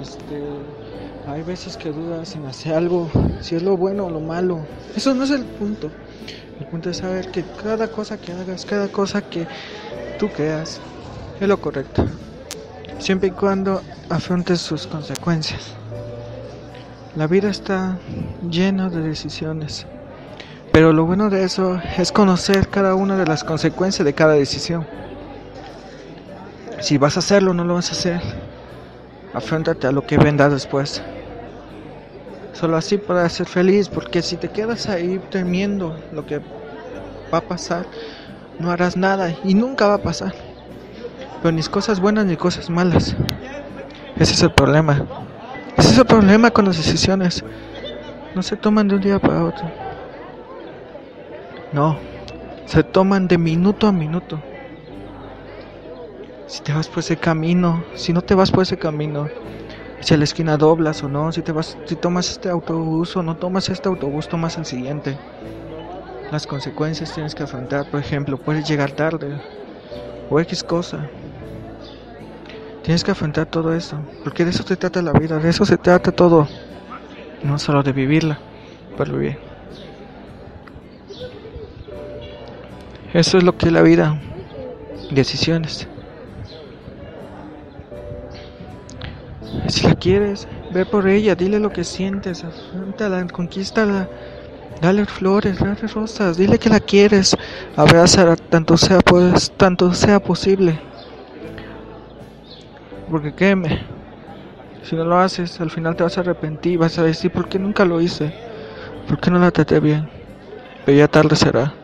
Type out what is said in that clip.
Este, hay veces que dudas en hacer algo, si es lo bueno o lo malo. Eso no es el punto. El punto es saber que cada cosa que hagas, cada cosa que tú creas, es lo correcto. Siempre y cuando afrontes sus consecuencias. La vida está llena de decisiones. Pero lo bueno de eso es conocer cada una de las consecuencias de cada decisión. Si vas a hacerlo o no lo vas a hacer, afrontate a lo que vendrá después. Solo así podrás ser feliz, porque si te quedas ahí temiendo lo que va a pasar, no harás nada y nunca va a pasar. Pero ni cosas buenas ni cosas malas. Ese es el problema. Ese es el problema con las decisiones. No se toman de un día para otro. No, se toman de minuto a minuto. Si te vas por ese camino, si no te vas por ese camino, si a la esquina doblas o no, si te vas, si tomas este autobús o no tomas este autobús, tomas el siguiente. Las consecuencias tienes que afrontar, por ejemplo, puedes llegar tarde o X cosa. Tienes que afrontar todo eso, porque de eso se trata la vida, de eso se trata todo, no solo de vivirla, pero bien. Eso es lo que es la vida, decisiones. Si la quieres, ve por ella, dile lo que sientes, afrontala, conquístala, dale flores, dale rosas, dile que la quieres, abrázala tanto sea, pues, tanto sea posible. Porque créeme, si no lo haces, al final te vas a arrepentir, vas a decir, ¿por qué nunca lo hice? ¿Por qué no la traté bien? Pero ya tarde será.